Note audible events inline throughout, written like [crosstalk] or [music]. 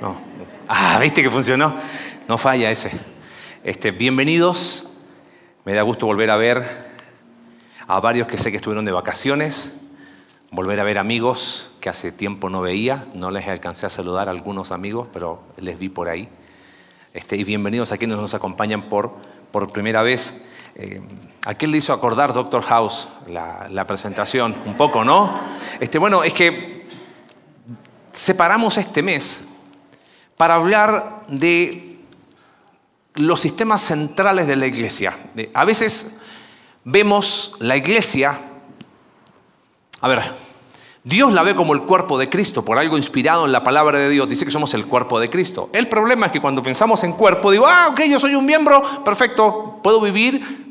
No. Ah, ¿viste que funcionó? No falla ese. Este, bienvenidos. Me da gusto volver a ver a varios que sé que estuvieron de vacaciones. Volver a ver amigos que hace tiempo no veía. No les alcancé a saludar a algunos amigos, pero les vi por ahí. Este, y bienvenidos a quienes nos acompañan por, por primera vez. Eh, ¿A quién le hizo acordar Doctor House la, la, presentación? Un poco, ¿no? Este, bueno, es que separamos este mes para hablar de los sistemas centrales de la iglesia. A veces vemos la iglesia, a ver, Dios la ve como el cuerpo de Cristo, por algo inspirado en la palabra de Dios, dice que somos el cuerpo de Cristo. El problema es que cuando pensamos en cuerpo, digo, ah, ok, yo soy un miembro, perfecto, puedo vivir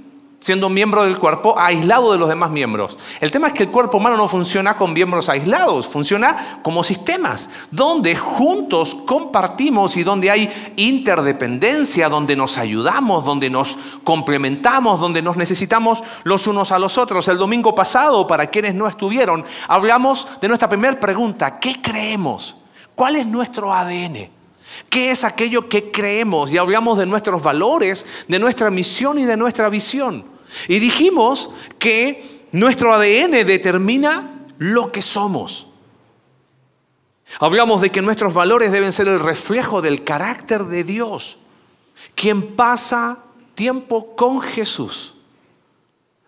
siendo miembro del cuerpo, aislado de los demás miembros. El tema es que el cuerpo humano no funciona con miembros aislados, funciona como sistemas, donde juntos compartimos y donde hay interdependencia, donde nos ayudamos, donde nos complementamos, donde nos necesitamos los unos a los otros. El domingo pasado, para quienes no estuvieron, hablamos de nuestra primera pregunta, ¿qué creemos? ¿Cuál es nuestro ADN? ¿Qué es aquello que creemos? Y hablamos de nuestros valores, de nuestra misión y de nuestra visión. Y dijimos que nuestro ADN determina lo que somos. Hablamos de que nuestros valores deben ser el reflejo del carácter de Dios. Quien pasa tiempo con Jesús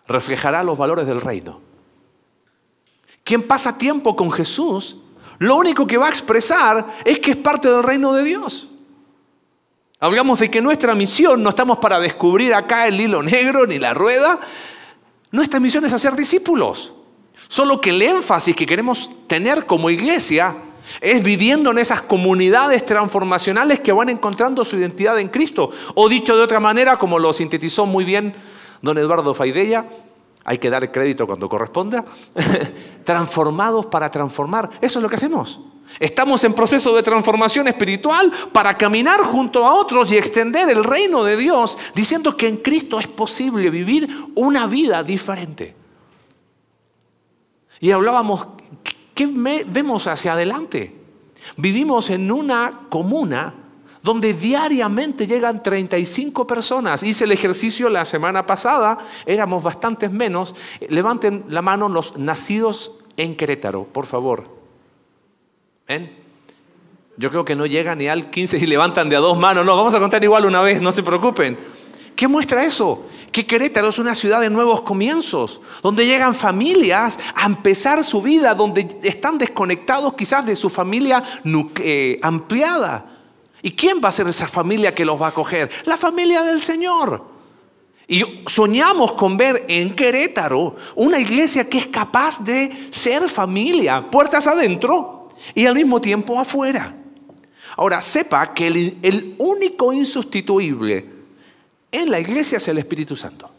reflejará los valores del reino. Quien pasa tiempo con Jesús lo único que va a expresar es que es parte del reino de Dios. Hablamos de que nuestra misión no estamos para descubrir acá el hilo negro ni la rueda. Nuestra misión es hacer discípulos. Solo que el énfasis que queremos tener como iglesia es viviendo en esas comunidades transformacionales que van encontrando su identidad en Cristo. O dicho de otra manera, como lo sintetizó muy bien don Eduardo Faidella, hay que dar crédito cuando corresponda, [laughs] transformados para transformar. Eso es lo que hacemos. Estamos en proceso de transformación espiritual para caminar junto a otros y extender el reino de Dios, diciendo que en Cristo es posible vivir una vida diferente. Y hablábamos, ¿qué vemos hacia adelante? Vivimos en una comuna donde diariamente llegan 35 personas. Hice el ejercicio la semana pasada, éramos bastantes menos. Levanten la mano los nacidos en Querétaro, por favor. ¿Ven? Yo creo que no llegan ni al 15 y levantan de a dos manos. No, vamos a contar igual una vez, no se preocupen. ¿Qué muestra eso? Que Querétaro es una ciudad de nuevos comienzos, donde llegan familias a empezar su vida, donde están desconectados quizás de su familia eh, ampliada ¿Y quién va a ser esa familia que los va a acoger? La familia del Señor. Y soñamos con ver en Querétaro una iglesia que es capaz de ser familia, puertas adentro y al mismo tiempo afuera. Ahora, sepa que el, único insustituible en la iglesia es el Espíritu Santo.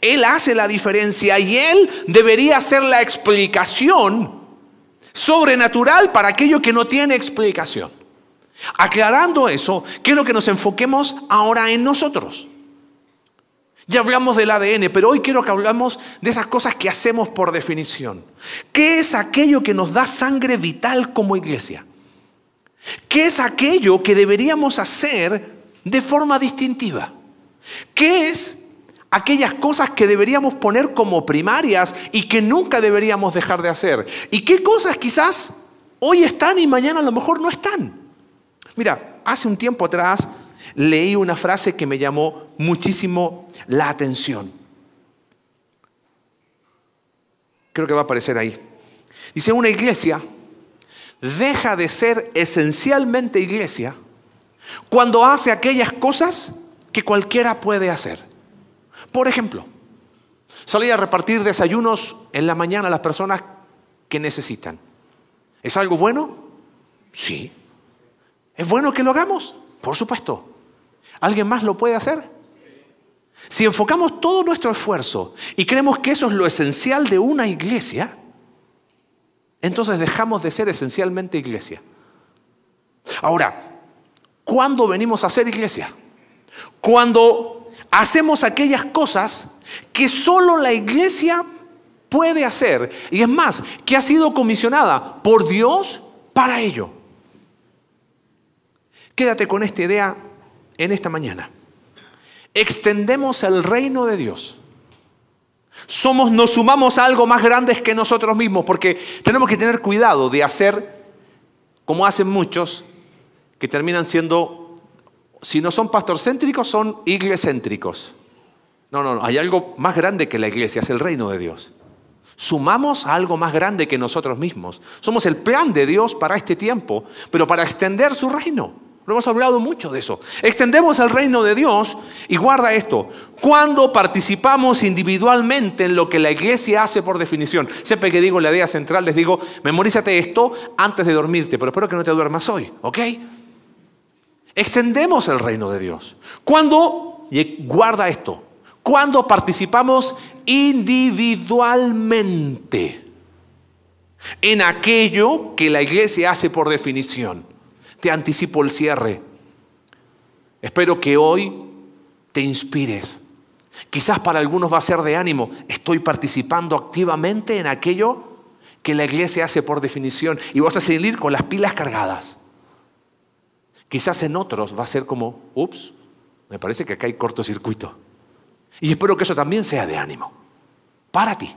Él hace la diferencia y Él debería ser la explicación sobrenatural para aquello que no tiene explicación. Aclarando eso, quiero que nos enfoquemos ahora en nosotros. Ya hablamos del ADN, pero hoy quiero que hablamos de esas cosas que hacemos por definición. ¿Qué es aquello que nos da sangre vital como iglesia? ¿Qué es aquello que deberíamos hacer de forma distintiva? ¿Qué es aquellas cosas que deberíamos poner como primarias y que nunca deberíamos dejar de hacer? ¿Y qué cosas quizás hoy están y mañana a lo mejor no están? Mira, hace un tiempo atrás leí una frase que me llamó muchísimo la atención. Creo que va a aparecer ahí. Dice, una iglesia deja de ser esencialmente iglesia cuando hace aquellas cosas que cualquiera puede hacer. Por ejemplo, salir a repartir desayunos en la mañana a las personas que necesitan. ¿Es algo bueno? Sí. ¿Es bueno que lo hagamos? Por supuesto. ¿Alguien más lo puede hacer? Si enfocamos todo nuestro esfuerzo y creemos que eso es lo esencial de una iglesia, entonces dejamos de ser esencialmente iglesia. Ahora, ¿cuándo venimos a ser iglesia? Cuando hacemos aquellas cosas que solo la iglesia puede hacer. Y es más, que ha sido comisionada por Dios para ello. Quédate con esta idea en esta mañana. Extendemos el reino de Dios. Somos, nos sumamos a algo más grande que nosotros mismos, porque tenemos que tener cuidado de hacer como hacen muchos, que terminan siendo, si no son pastorcéntricos, son iglescéntricos. No, no, no, hay algo más grande que la iglesia, es el reino de Dios. Sumamos a algo más grande que nosotros mismos. Somos el plan de Dios para este tiempo, pero para extender su reino. Lo hemos hablado mucho de eso. Extendemos el reino de Dios y guarda esto. Cuando participamos individualmente en lo que la iglesia hace por definición. Siempre que digo la idea central les digo, memorízate esto antes de dormirte, pero espero que no te duermas hoy, ¿ok? Extendemos el reino de Dios. Cuando, y guarda esto, cuando participamos individualmente en aquello que la iglesia hace por definición. Anticipo el cierre. Espero que hoy te inspires. Quizás para algunos va a ser de ánimo. Estoy participando activamente en aquello que la iglesia hace por definición y vas a seguir con las pilas cargadas. Quizás en otros va a ser como, ups, me parece que acá hay cortocircuito. Y espero que eso también sea de ánimo para ti.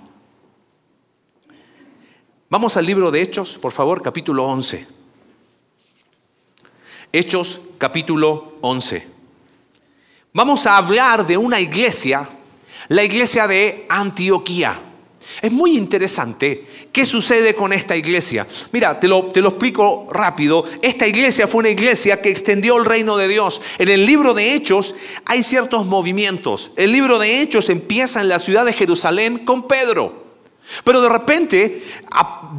Vamos al libro de Hechos, por favor, capítulo 11. Hechos, capítulo 11. Vamos a hablar de una iglesia, la iglesia de Antioquía. Es muy interesante qué sucede con esta iglesia. Mira, te lo, te lo, explico rápido. Esta iglesia fue una iglesia que extendió el reino de Dios. En el libro de Hechos hay ciertos movimientos. El libro de Hechos empieza en la ciudad de Jerusalén con Pedro. Pero de repente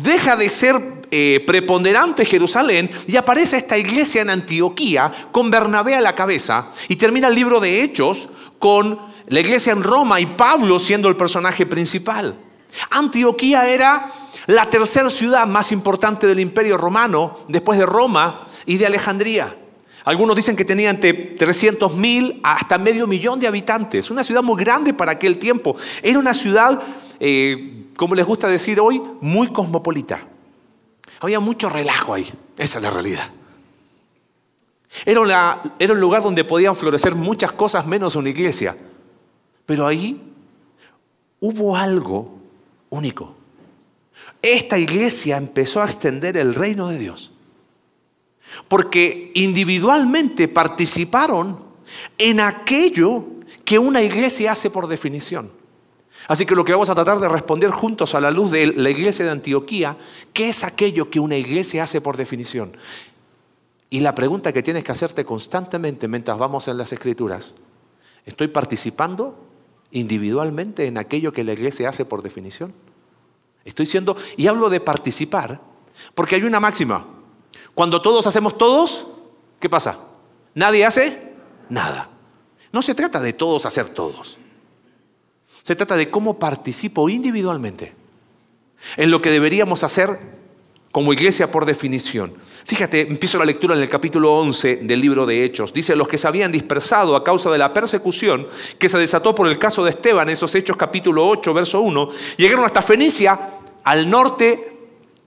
deja de ser eh, preponderante Jerusalén y aparece esta iglesia en Antioquía con Bernabé a la cabeza y termina el libro de Hechos con la iglesia en Roma y Pablo siendo el personaje principal. Antioquía era la tercera ciudad más importante del imperio romano después de Roma y de Alejandría. Algunos dicen que tenía entre 300 mil hasta medio millón de habitantes. Una ciudad muy grande para aquel tiempo. Era una ciudad, eh, como les gusta decir hoy, muy cosmopolita. Había mucho relajo ahí. Esa es la realidad. Era, un lugar donde podían florecer muchas cosas menos una iglesia. Pero ahí hubo algo único. Esta iglesia empezó a extender el reino de Dios. Porque individualmente participaron en aquello que una iglesia hace por definición. Así que lo que vamos a tratar de responder juntos a la luz de la iglesia de Antioquía, ¿qué es aquello que una iglesia hace por definición? Y la pregunta que tienes que hacerte constantemente mientras vamos en las escrituras, ¿estoy participando individualmente en aquello que la iglesia hace por definición? Estoy siendo, y hablo de participar, porque hay una máxima. Cuando todos hacemos todos, ¿qué pasa? Nadie hace nada. No se trata de todos hacer todos. Se trata de cómo participo individualmente en lo que deberíamos hacer como iglesia por definición. Fíjate, empiezo la lectura en el capítulo 11 del libro de Hechos. Dice, los que se habían dispersado a causa de la persecución que se desató por el caso de Esteban, esos Hechos capítulo 8, verso 1, llegaron hasta Fenicia, al norte,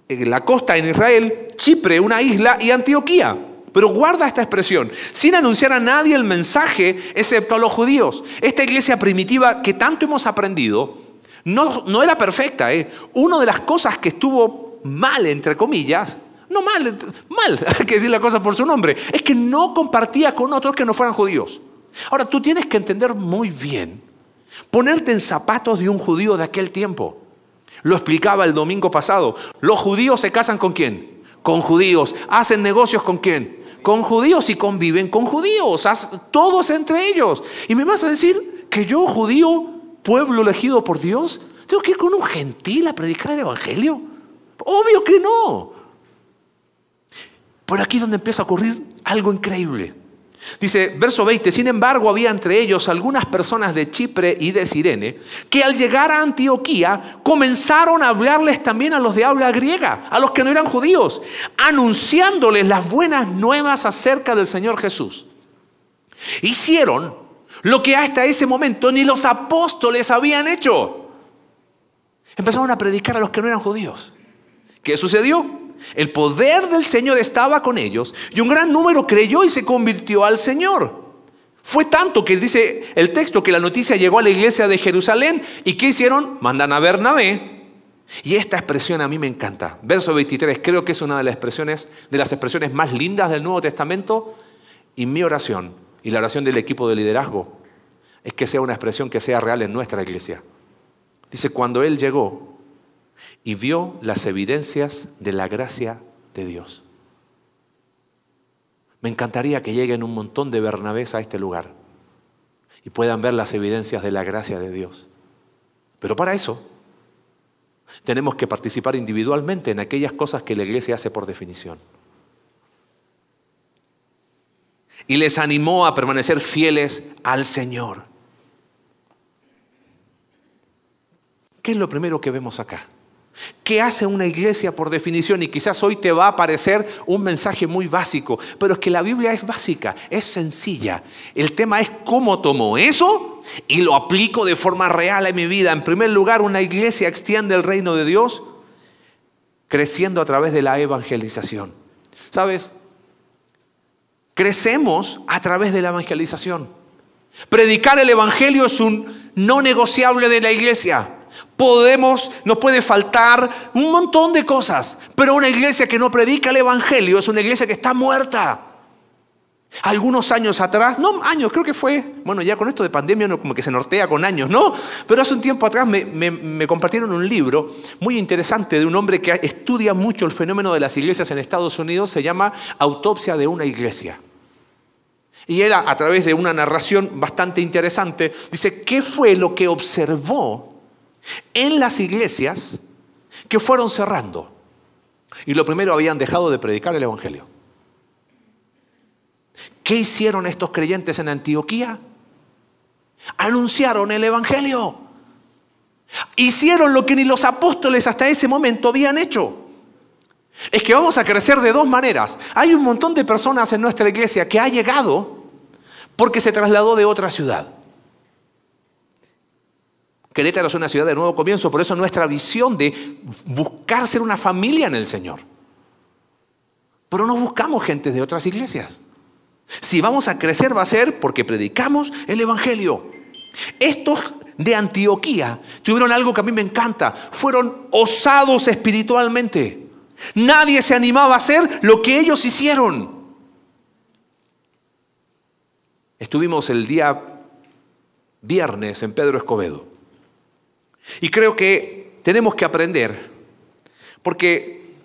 en la costa en Israel, Chipre, una isla, y Antioquía. Pero guarda esta expresión, sin anunciar a nadie el mensaje, excepto a los judíos. Esta iglesia primitiva que tanto hemos aprendido, no, era perfecta. ¿eh? Una de las cosas que estuvo mal, entre comillas, no mal, mal, [laughs] hay que decir la cosa por su nombre, es que no compartía con otros que no fueran judíos. Ahora, tú tienes que entender muy bien, ponerte en zapatos de un judío de aquel tiempo. Lo explicaba el domingo pasado. Los judíos se casan con quién? Con judíos. ¿Hacen negocios con quién? Con judíos y conviven con judíos. Todos entre ellos. Y me vas a decir que yo, judío, pueblo elegido por Dios, tengo que ir con un gentil a predicar el Evangelio. Obvio que no. Por aquí es donde empieza a ocurrir algo increíble. Dice, verso 20, sin embargo había entre ellos algunas personas de Chipre y de Sirene que al llegar a Antioquía comenzaron a hablarles también a los de habla griega, a los que no eran judíos, anunciándoles las buenas nuevas acerca del Señor Jesús. Hicieron lo que hasta ese momento ni los apóstoles habían hecho. Empezaron a predicar a los que no eran judíos. ¿Qué sucedió? El poder del Señor estaba con ellos y un gran número creyó y se convirtió al Señor. Fue tanto que dice el texto que la noticia llegó a la iglesia de Jerusalén y ¿qué hicieron? Mandan a Bernabé. Y esta expresión a mí me encanta. Verso 23, creo que es una de las expresiones, de las expresiones más lindas del Nuevo Testamento. Y mi oración y la oración del equipo de liderazgo es que sea una expresión que sea real en nuestra iglesia. Dice, cuando Él llegó y vio las evidencias de la gracia de Dios. Me encantaría que lleguen un montón de Bernabés a este lugar y puedan ver las evidencias de la gracia de Dios. Pero para eso tenemos que participar individualmente en aquellas cosas que la iglesia hace por definición. Y les animó a permanecer fieles al Señor. ¿Qué es lo primero que vemos acá? ¿Qué hace una iglesia por definición? Y quizás hoy te va a parecer un mensaje muy básico, pero es que la Biblia es básica, es sencilla. El tema es cómo tomo eso y lo aplico de forma real en mi vida. En primer lugar, una iglesia extiende el reino de Dios creciendo a través de la evangelización. ¿Sabes? Crecemos a través de la evangelización. Predicar el Evangelio es un no negociable de la iglesia. Podemos, nos puede faltar un montón de cosas, pero una iglesia que no predica el Evangelio es una iglesia que está muerta. Algunos años atrás, no años, creo que fue, bueno, ya con esto de pandemia no, como que se nortea con años, ¿no? Pero hace un tiempo atrás me, compartieron un libro muy interesante de un hombre que estudia mucho el fenómeno de las iglesias en Estados Unidos, se llama Autopsia de una iglesia. Y él, a través de una narración bastante interesante, dice, ¿qué fue lo que observó en las iglesias que fueron cerrando. Y lo primero habían dejado de predicar el Evangelio. ¿Qué hicieron estos creyentes en Antioquía? Anunciaron el Evangelio. Hicieron lo que ni los apóstoles hasta ese momento habían hecho. Es que vamos a crecer de dos maneras. Hay un montón de personas en nuestra iglesia que ha llegado porque se trasladó de otra ciudad. Querétaro es una ciudad de nuevo comienzo, por eso nuestra visión de buscar ser una familia en el Señor. Pero no buscamos gente de otras iglesias. Si vamos a crecer va a ser porque predicamos el Evangelio. Estos de Antioquía tuvieron algo que a mí me encanta. Fueron osados espiritualmente. Nadie se animaba a hacer lo que ellos hicieron. Estuvimos el día viernes en Pedro Escobedo. Y creo que tenemos que aprender, porque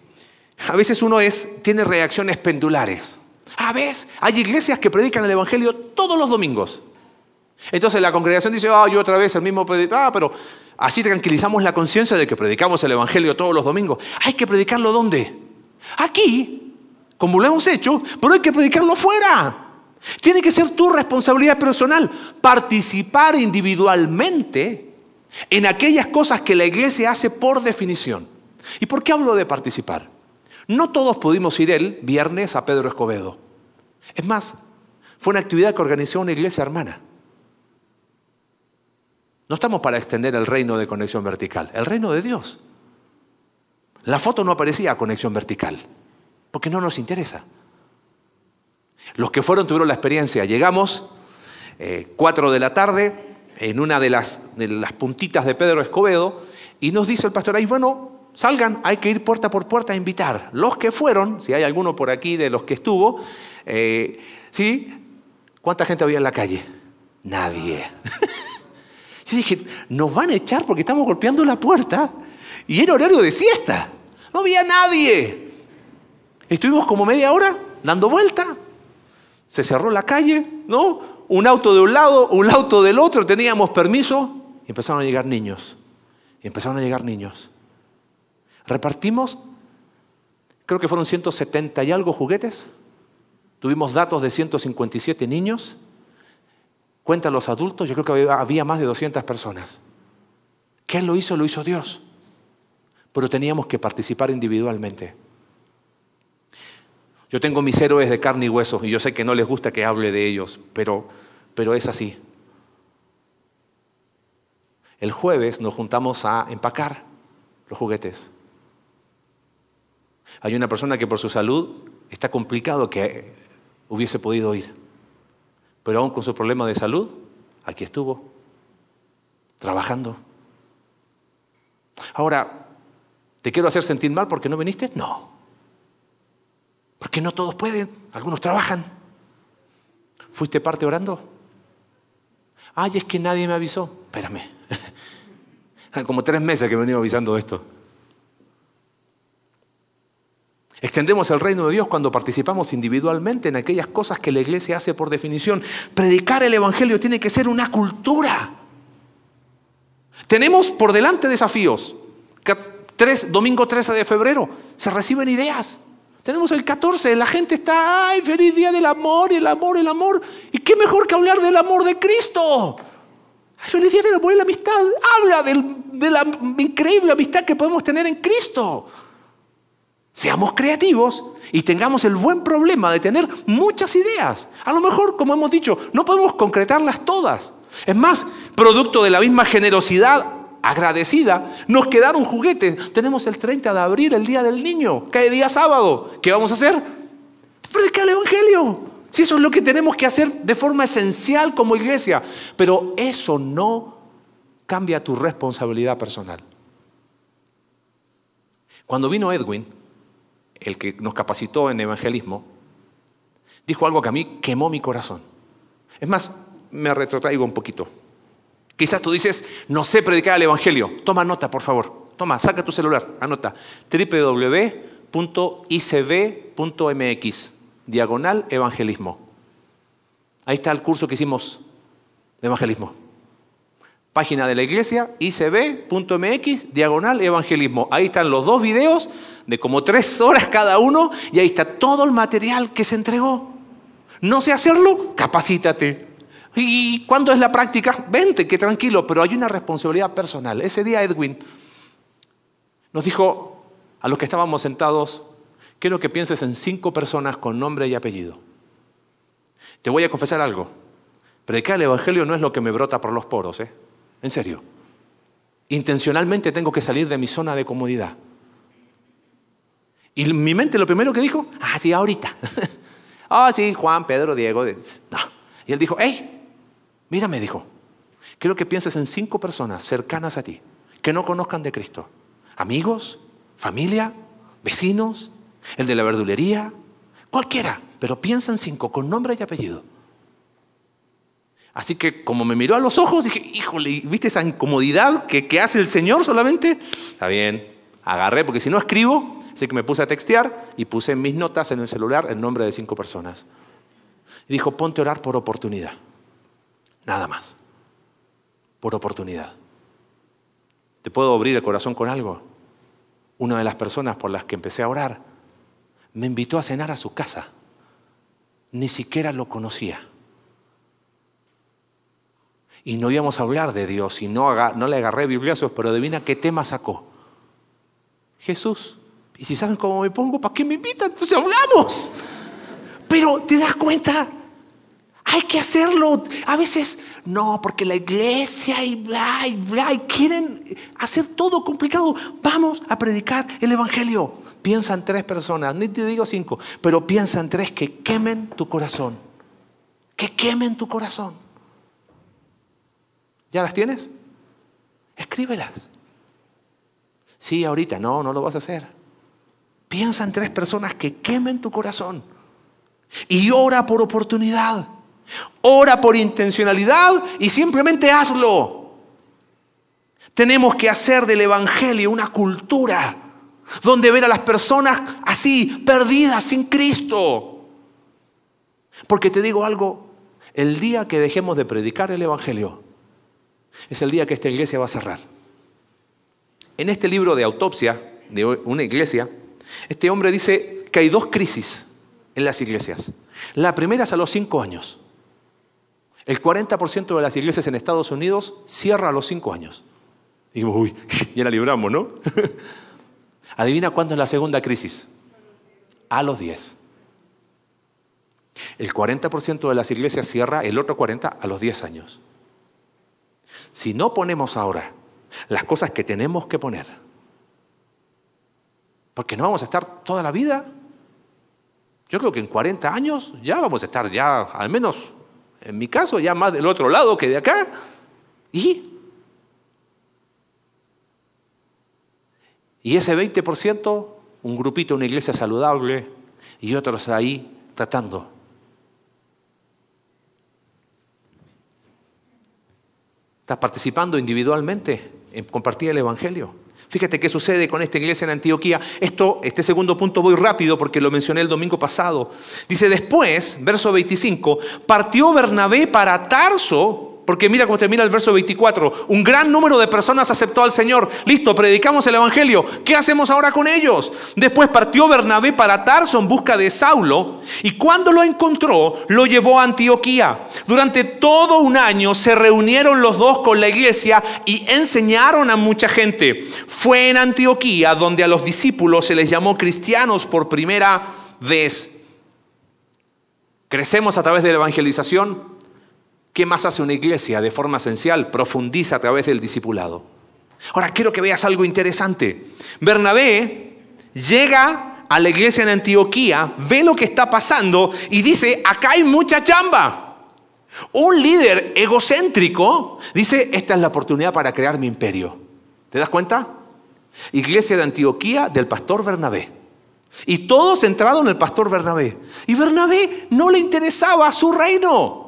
a veces uno es, tiene reacciones pendulares. A veces hay iglesias que predican el Evangelio todos los domingos. Entonces la congregación dice, ah, yo otra vez el mismo ah, pero así tranquilizamos la conciencia de que predicamos el Evangelio todos los domingos. Hay que predicarlo ¿dónde? Aquí, como lo hemos hecho, pero hay que predicarlo fuera. Tiene que ser tu responsabilidad personal, participar individualmente en aquellas cosas que la iglesia hace por definición. ¿Y por qué hablo de participar? No todos pudimos ir el viernes a Pedro Escobedo. Es más, fue una actividad que organizó una iglesia hermana. No estamos para extender el reino de conexión vertical, el reino de Dios. La foto no aparecía conexión vertical, porque no nos interesa. Los que fueron tuvieron la experiencia. Llegamos, eh, cuatro de la tarde, en una de las, de las puntitas de Pedro Escobedo y nos dice el pastor ahí, bueno, salgan, hay que ir puerta por puerta a invitar. Los que fueron, si hay alguno por aquí de los que estuvo, eh, ¿sí? ¿Cuánta gente había en la calle? Nadie. [laughs] Yo dije, nos van a echar porque estamos golpeando la puerta y era horario de siesta. No había nadie. Estuvimos como media hora dando vuelta. Se cerró la calle, ¿no? Un auto de un lado, un auto del otro, teníamos permiso y empezaron a llegar niños. Y empezaron a llegar niños. Repartimos, creo que fueron 170 y algo juguetes. Tuvimos datos de 157 niños. Cuentan los adultos, yo creo que había más de 200 personas. ¿Qué lo hizo? Lo hizo Dios. Pero teníamos que participar individualmente. Yo tengo mis héroes de carne y hueso y yo sé que no les gusta que hable de ellos, pero, pero es así. El jueves nos juntamos a empacar los juguetes. Hay una persona que por su salud está complicado que hubiese podido ir. Pero aún con su problema de salud, aquí estuvo, trabajando. Ahora, ¿te quiero hacer sentir mal porque no viniste? No. Porque no todos pueden, algunos trabajan. ¿Fuiste parte orando? Ay, es que nadie me avisó. Espérame. [laughs] Como tres meses que me he venido avisando esto. Extendemos el reino de Dios cuando participamos individualmente en aquellas cosas que la iglesia hace por definición. Predicar el Evangelio tiene que ser una cultura. Tenemos por delante desafíos. domingo 13 de febrero se reciben ideas. Tenemos el 14, la gente está, ay, feliz día del amor, el amor, el amor. ¿Y qué mejor que hablar del amor de Cristo? Ay, feliz día del amor y amistad. Habla de la increíble amistad que podemos tener en Cristo. Seamos creativos y tengamos el buen problema de tener muchas ideas. A lo mejor, como hemos dicho, no podemos concretarlas todas. Es más, producto de la misma generosidad agradecida, nos quedaron juguetes. Tenemos el 30 de abril, el Día del Niño, cae día sábado. ¿Qué vamos a hacer? Predicar el Evangelio. Si eso es lo que tenemos que hacer de forma esencial como iglesia. Pero eso no cambia tu responsabilidad personal. Cuando vino Edwin, el que nos capacitó en evangelismo, dijo algo que a mí quemó mi corazón. Es más, me retrotraigo un poquito. Quizás tú dices, no sé predicar el Evangelio. Toma nota, por favor. Toma, saca tu celular, anota. www.icb.mx, diagonal evangelismo. Ahí está el curso que hicimos de evangelismo. Página de la iglesia, icb.mx, diagonal evangelismo. Ahí están los dos videos de como tres horas cada uno y ahí está todo el material que se entregó. No sé hacerlo, capacítate. ¿Y cuándo es la práctica? Vente, que tranquilo, pero hay una responsabilidad personal. Ese día Edwin nos dijo a los que estábamos sentados, quiero que pienses en cinco personas con nombre y apellido. Te voy a confesar algo. Predicar el Evangelio no es lo que me brota por los poros, ¿eh? En serio. Intencionalmente tengo que salir de mi zona de comodidad. Y mi mente lo primero que dijo, ah, sí, ahorita. [laughs] Ah, sí, Juan, Pedro, Diego. No. Y él dijo, hey, mira, me dijo, quiero que pienses en cinco personas cercanas a ti, que no conozcan de Cristo. Amigos, familia, vecinos, el de la verdulería, cualquiera, pero piensa en cinco, con nombre y apellido. Así que como me miró a los ojos, dije, híjole, ¿viste esa incomodidad que, hace el Señor solamente? Está bien, agarré, porque si no escribo, Así que me puse a textear y puse mis notas en el celular el nombre de cinco personas. Y dijo, ponte a orar por oportunidad. Nada más. Por oportunidad. ¿Te puedo abrir el corazón con algo? Una de las personas por las que empecé a orar me invitó a cenar a su casa. Ni siquiera lo conocía. Y no íbamos a hablar de Dios y no, no le agarré bibliazos, pero adivina qué tema sacó. Jesús. Y si saben cómo me pongo, ¿para qué me invitan? Entonces hablamos. Pero te das cuenta, hay que hacerlo. A veces, no, porque la iglesia y bla, y bla, y quieren hacer todo complicado. Vamos a predicar el Evangelio. Piensa en tres personas, ni te digo cinco, pero piensa en tres que quemen tu corazón. Que quemen tu corazón. ¿Ya las tienes? Escríbelas. Sí, ahorita, no, no lo vas a hacer. Piensa en tres personas que quemen tu corazón. Y ora por oportunidad. Ora por intencionalidad y simplemente hazlo. Tenemos que hacer del Evangelio una cultura donde ver a las personas así, perdidas sin Cristo. Porque te digo algo, el día que dejemos de predicar el Evangelio es el día que esta iglesia va a cerrar. En este libro de autopsia de una iglesia, este hombre dice que hay dos crisis en las iglesias. La primera es a los cinco años. El 40% de las iglesias en Estados Unidos cierra a los cinco años. Y uy, [laughs] ya la libramos, ¿no? [laughs] Adivina cuándo es la segunda crisis. A los 10. El 40% de las iglesias cierra, el otro 40% a los 10 años. Si no ponemos ahora las cosas que tenemos que poner, Porque no vamos a estar toda la vida. Yo creo que en 40 años ya vamos a estar ya, al menos en mi caso, ya más del otro lado que de acá. ¿Y? Y ese 20%, un grupito, una iglesia saludable y otros ahí tratando. ¿Estás participando individualmente en compartir el Evangelio? Fíjate qué sucede con esta iglesia en Antioquía. Esto, este segundo punto voy rápido porque lo mencioné el domingo pasado. Dice después, verso 25, partió Bernabé para Tarso porque mira cómo termina el verso 24. Un gran número de personas aceptó al Señor. Listo, predicamos el Evangelio. ¿Qué hacemos ahora con ellos? Después partió Bernabé para Tarso en busca de Saulo y cuando lo encontró, lo llevó a Antioquía. Durante todo un año se reunieron los dos con la iglesia y enseñaron a mucha gente. Fue en Antioquía donde a los discípulos se les llamó cristianos por primera vez. Crecemos a través de la evangelización, ¿Qué más hace una iglesia de forma esencial? Profundiza a través del discipulado. Ahora quiero que veas algo interesante. Bernabé llega a la iglesia en Antioquía, ve lo que está pasando y dice, acá hay mucha chamba. Un líder egocéntrico dice, esta es la oportunidad para crear mi imperio. ¿Te das cuenta? Iglesia de Antioquía del pastor Bernabé. Y todo centrado en el pastor Bernabé. Y Bernabé no le interesaba su reino.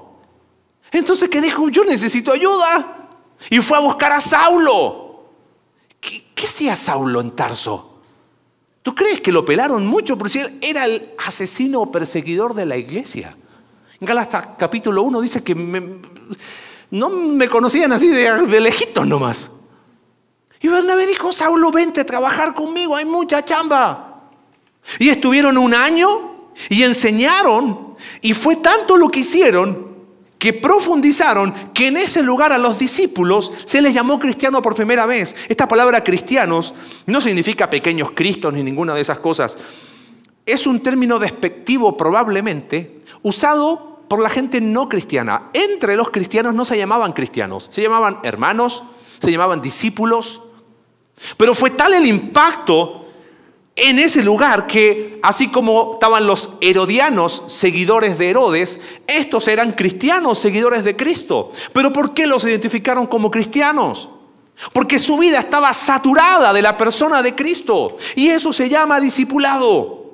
Entonces, ¿qué dijo? Yo necesito ayuda. Y fue a buscar a Saulo. ¿Qué, hacía Saulo en Tarso? ¿Tú crees que lo pelaron mucho? Porque él era el asesino o perseguidor de la iglesia. En Galatas capítulo 1 dice que no me conocían así de, de lejitos nomás. Y Bernabé dijo, Saulo, vente a trabajar conmigo, hay mucha chamba. Y estuvieron un año y enseñaron, y fue tanto lo que hicieron que profundizaron que en ese lugar a los discípulos se les llamó cristiano por primera vez. Esta palabra cristianos no significa pequeños cristos ni ninguna de esas cosas. Es un término despectivo probablemente usado por la gente no cristiana. Entre los cristianos no se llamaban cristianos, se llamaban hermanos, se llamaban discípulos. Pero fue tal el impacto en ese lugar que, así como estaban los herodianos, seguidores de Herodes, estos eran cristianos, seguidores de Cristo. Pero ¿por qué los identificaron como cristianos? Porque su vida estaba saturada de la persona de Cristo. Y eso se llama discipulado.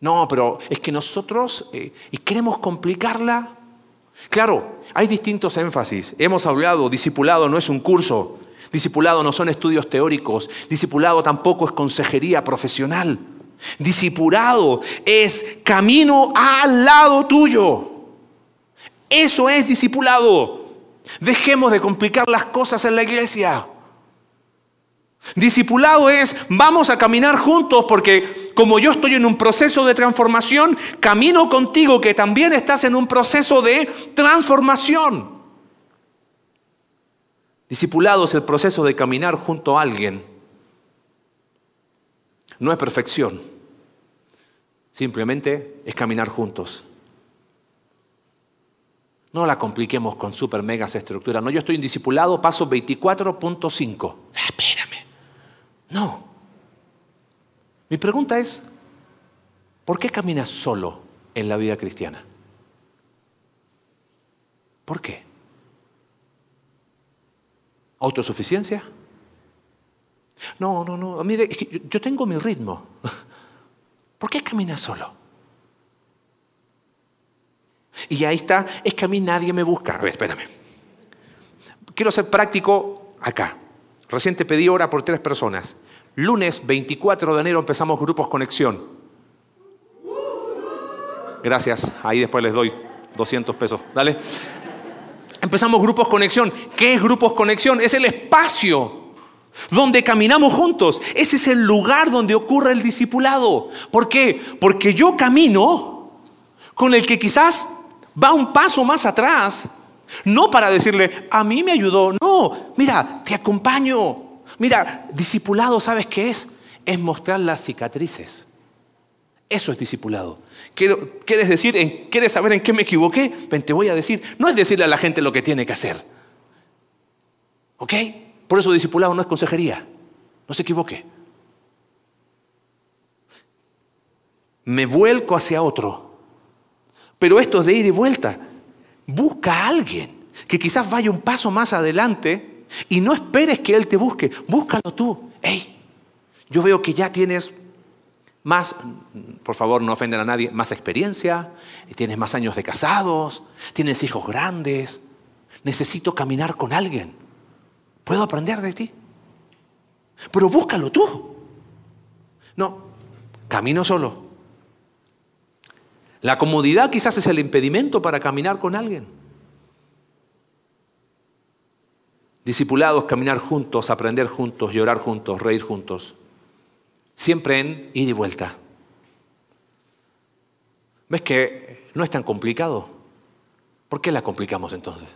No, pero es que nosotros, eh, y queremos complicarla. Claro, hay distintos énfasis. Hemos hablado, discipulado no es un curso, Discipulado no son estudios teóricos, discipulado tampoco es consejería profesional. Discipulado es camino al lado tuyo. Eso es discipulado. Dejemos de complicar las cosas en la iglesia. Discipulado es, vamos a caminar juntos porque como yo estoy en un proceso de transformación, camino contigo que también estás en un proceso de transformación. Discipulado es el proceso de caminar junto a alguien. No es perfección, simplemente es caminar juntos. No la compliquemos con super megas estructuras. No, yo estoy en discipulado, paso 24.5. Ah, espérame. No. Mi pregunta es, ¿por qué caminas solo en la vida cristiana? ¿Por qué? ¿Autosuficiencia? No, no, no. A mí yo tengo mi ritmo. [laughs] ¿Por qué caminas solo? Y ahí está, es que a mí nadie me busca. A ver, espérame. Quiero ser práctico acá. Recién te pedí hora por tres personas. Lunes 24 de enero empezamos grupos conexión. Gracias. Ahí después les doy 200 pesos. Dale. Empezamos grupos conexión. ¿Qué es grupos conexión? Es el espacio donde caminamos juntos. Ese es el lugar donde ocurre el discipulado. ¿Por qué? Porque yo camino con el que quizás va un paso más atrás. No para decirle, a mí me ayudó. No, mira, te acompaño. Mira, discipulado, ¿sabes qué es? Es mostrar las cicatrices. Eso es discipulado. ¿Quieres decir, en, quieres saber en qué me equivoqué? Te voy a decir. No es decirle a la gente lo que tiene que hacer. ¿Ok? Por eso discipulado no es consejería. No se equivoque. Me vuelco hacia otro. Pero esto es de ida y vuelta. Busca a alguien que quizás vaya un paso más adelante y no esperes que él te busque. Búscalo tú. Hey, yo veo que ya tienes más, por favor no ofenden a nadie, más experiencia, tienes más años de casados, tienes hijos grandes. Necesito caminar con alguien. ¿Puedo aprender de ti? Pero búscalo tú. No, camino solo. La comodidad quizás es el impedimento para caminar con alguien. Discipulados, caminar juntos, aprender juntos, llorar juntos, reír juntos. Siempre en ida y vuelta. ¿Ves que no es tan complicado? ¿Por qué la complicamos entonces?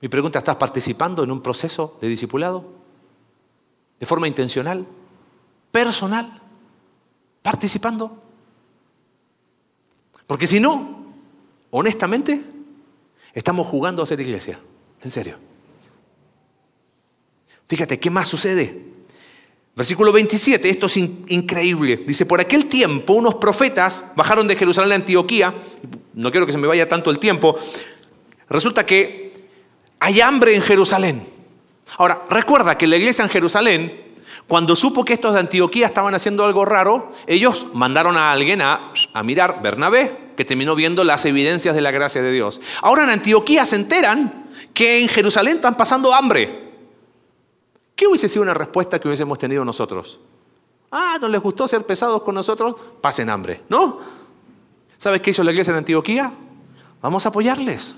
Mi pregunta, ¿estás participando en un proceso de discipulado? ¿De forma intencional? ¿Personal? ¿Participando? Porque si no, honestamente, estamos jugando a ser iglesia. En serio. Fíjate, ¿qué más sucede? Versículo 27, esto es increíble. Dice, por aquel tiempo unos profetas bajaron de Jerusalén a Antioquía. No quiero que se me vaya tanto el tiempo. Resulta que hay hambre en Jerusalén. Ahora, recuerda que la iglesia en Jerusalén cuando supo que estos de Antioquía estaban haciendo algo raro, ellos mandaron a alguien a, mirar, Bernabé, que terminó viendo las evidencias de la gracia de Dios. Ahora en Antioquía se enteran que en Jerusalén están pasando hambre. ¿Qué hubiese sido una respuesta que hubiésemos tenido nosotros? Ah, ¿no les gustó ser pesados con nosotros? Pasen hambre, ¿no? ¿Sabes qué hizo la iglesia de Antioquía? Vamos a apoyarles.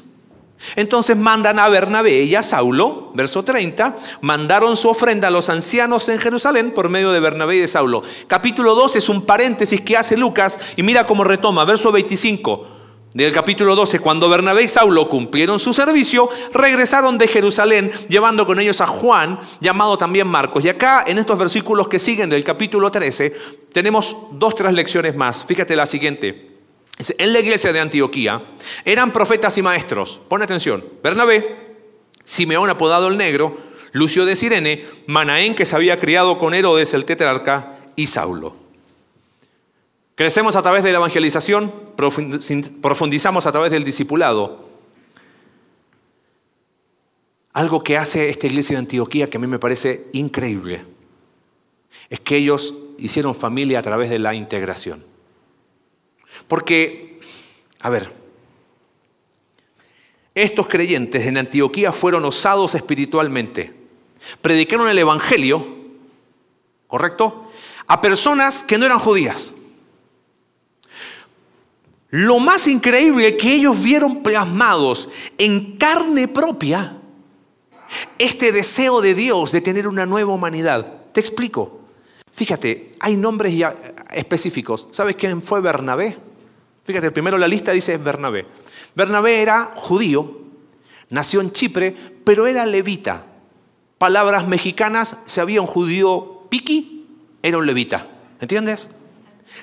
Entonces mandan a Bernabé y a Saulo, verso 30, mandaron su ofrenda a los ancianos en Jerusalén por medio de Bernabé y de Saulo. Capítulo 2 es un paréntesis que hace Lucas y mira cómo retoma, verso 25 del capítulo 12, cuando Bernabé y Saulo cumplieron su servicio, regresaron de Jerusalén llevando con ellos a Juan, llamado también Marcos. Y acá, en estos versículos que siguen del capítulo 13, tenemos dos, tres lecciones más. Fíjate la siguiente. En la iglesia de Antioquía eran profetas y maestros. Pon atención. Bernabé, Simeón apodado el Negro, Lucio de Sirene, Manaén que se había criado con Herodes el tetrarca y Saulo. Crecemos a través de la evangelización, profundizamos a través del discipulado. Algo que hace esta iglesia de Antioquía que a mí me parece increíble es que ellos hicieron familia a través de la integración. Porque, a ver, estos creyentes en Antioquía fueron osados espiritualmente. Predicaron el Evangelio, ¿correcto? A personas que no eran judías. Lo más increíble que ellos vieron plasmados en carne propia este deseo de Dios de tener una nueva humanidad. Te explico. Fíjate, hay nombres ya específicos. ¿Sabes quién fue Bernabé? Fíjate, primero la lista dice Bernabé. Bernabé era judío, nació en Chipre, pero era levita. Palabras mexicanas, si había un judío piqui, era un levita. ¿Entiendes?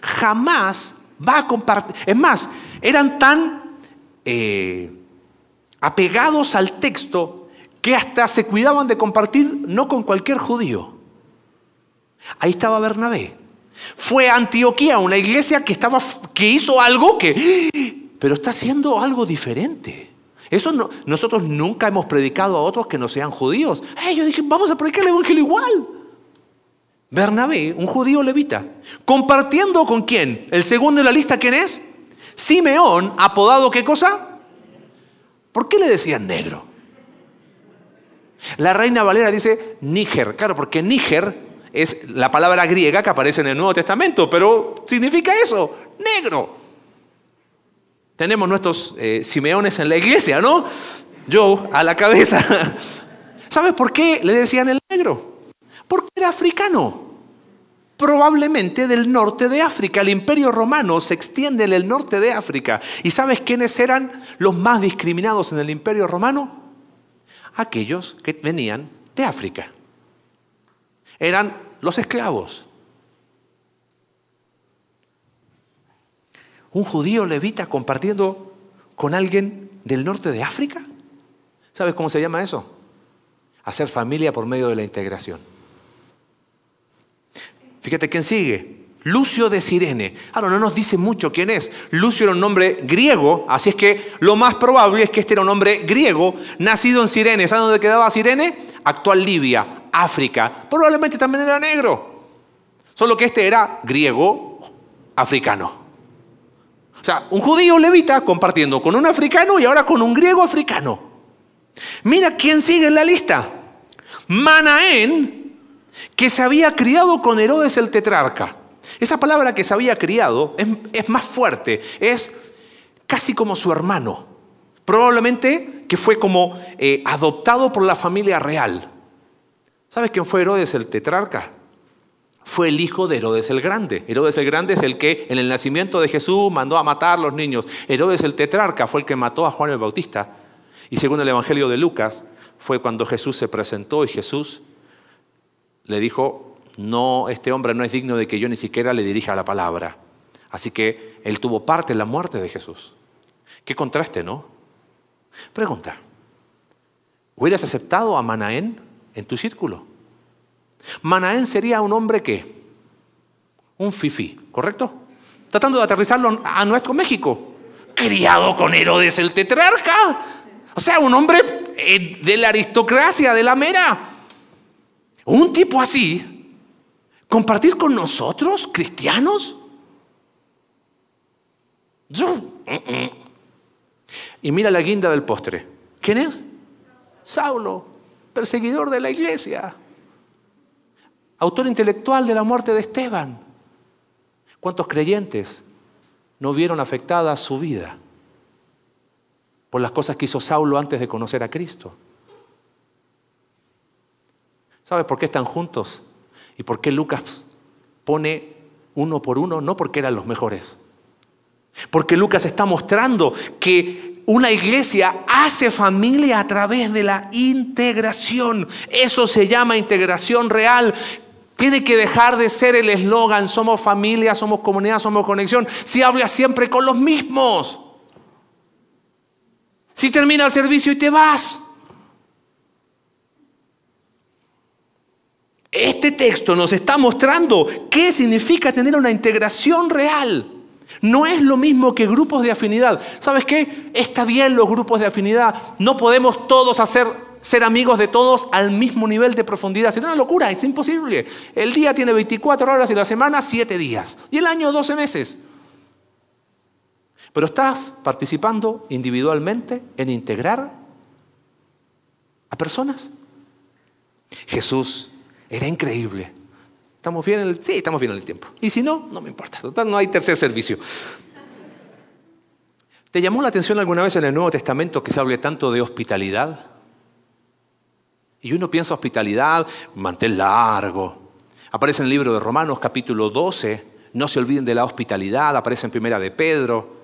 Jamás va a compartir. Es más, eran tan eh, apegados al texto que hasta se cuidaban de compartir no con cualquier judío. Ahí estaba Bernabé. Fue a Antioquía, una iglesia que, estaba, que hizo algo que, pero está haciendo algo diferente. Eso no, nosotros nunca hemos predicado a otros que no sean judíos. yo dije, vamos a predicar el evangelio igual. Bernabé, un judío levita, compartiendo con quién? El segundo en la lista, ¿quién es? Simeón, apodado qué cosa? ¿Por qué le decían negro? La reina Valera dice Níger, claro, porque Níger es la palabra griega que aparece en el Nuevo Testamento, pero significa eso, negro. Tenemos nuestros eh, Simeones en la iglesia, ¿no? Yo a la cabeza. [laughs] ¿Sabes por qué le decían el negro? Porque era africano. Probablemente del norte de África. El imperio romano se extiende en el norte de África. ¿Y sabes quiénes eran los más discriminados en el imperio romano? Aquellos que venían de África eran los esclavos. Un judío levita compartiendo con alguien del norte de África. ¿Sabes cómo se llama eso? Hacer familia por medio de la integración. Fíjate quién sigue. Lucio de Sirene. Ahora, no nos dice mucho quién es. Lucio era un nombre griego, así es que lo más probable es que este era un hombre griego, nacido en Sirene. ¿Saben dónde quedaba Sirene? Actual Libia, África. Probablemente también era negro. Solo que este era griego africano. O sea, un judío levita compartiendo con un africano y ahora con un griego africano. Mira quién sigue en la lista. Manaén, que se había criado con Herodes el tetrarca. Esa palabra que se había criado es, más fuerte, es casi como su hermano. Probablemente que fue como eh, adoptado por la familia real. ¿Sabes quién fue Herodes el tetrarca? Fue el hijo de Herodes el Grande. Herodes el Grande es el que en el nacimiento de Jesús mandó a matar a los niños. Herodes el tetrarca fue el que mató a Juan el Bautista. Y según el Evangelio de Lucas, fue cuando Jesús se presentó y Jesús le dijo, no, este hombre no es digno de que yo ni siquiera le dirija la palabra. Así que él tuvo parte en la muerte de Jesús. Qué contraste, ¿no? Pregunta, ¿hubieras aceptado a Manaén en tu círculo? Manaén sería un hombre que, un fifi, ¿correcto? Tratando de aterrizarlo a nuestro México. Criado con Herodes el tetrarca. O sea, un hombre eh, de la aristocracia, de la mera. Un tipo así, compartir con nosotros, cristianos. Y mira la guinda del postre. ¿Quién es? Saulo, perseguidor de la iglesia, autor intelectual de la muerte de Esteban. ¿Cuántos creyentes no vieron afectada su vida? por las cosas que hizo Saulo antes de conocer a Cristo. ¿Sabes por qué están juntos? ¿Y por qué Lucas pone uno por uno? No porque eran los mejores. Porque Lucas está mostrando que una iglesia hace familia a través de la integración. Eso se llama integración real. Tiene que dejar de ser el eslogan, somos familia, somos comunidad, somos conexión, si habla siempre con los mismos. Si termina el servicio y te vas. Este texto nos está mostrando qué significa tener una integración real. No es lo mismo que grupos de afinidad. ¿Sabes qué? Está bien los grupos de afinidad. No podemos todos hacer ser amigos de todos al mismo nivel de profundidad. Es una locura, es imposible. El día tiene 24 horas y la semana 7 días. Y el año 12 meses. Pero estás participando individualmente en integrar a personas. Jesús era increíble. ¿Estamos bien en el, sí, estamos bien en el tiempo. Y si no, no me importa. Total, no hay tercer servicio. ¿Te llamó la atención alguna vez en el Nuevo Testamento que se hable tanto de hospitalidad? Y uno piensa hospitalidad, mantel largo. Aparece en el libro de Romanos capítulo 12, no se olviden de la hospitalidad, aparece en primera de Pedro.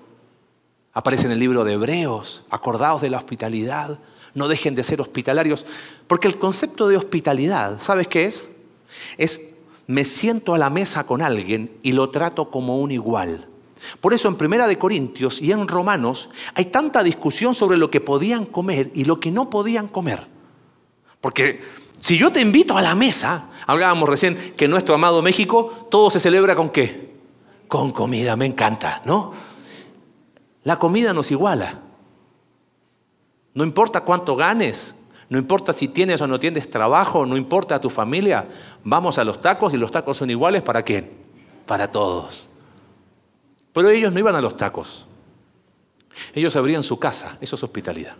Aparece en el libro de Hebreos, acordados de la hospitalidad, no dejen de ser hospitalarios, porque el concepto de hospitalidad, ¿sabes qué es? Es me siento a la mesa con alguien y lo trato como un igual. Por eso en Primera de Corintios y en Romanos hay tanta discusión sobre lo que podían comer y lo que no podían comer. Porque si yo te invito a la mesa, hablábamos recién que nuestro amado México todo se celebra con qué? Con comida, me encanta, ¿no? La comida nos iguala. No importa cuánto ganes, no importa si tienes o no tienes trabajo, no importa tu familia, vamos a los tacos y los tacos son iguales para quién? Para todos. Pero ellos no iban a los tacos. Ellos abrían su casa, eso es hospitalidad.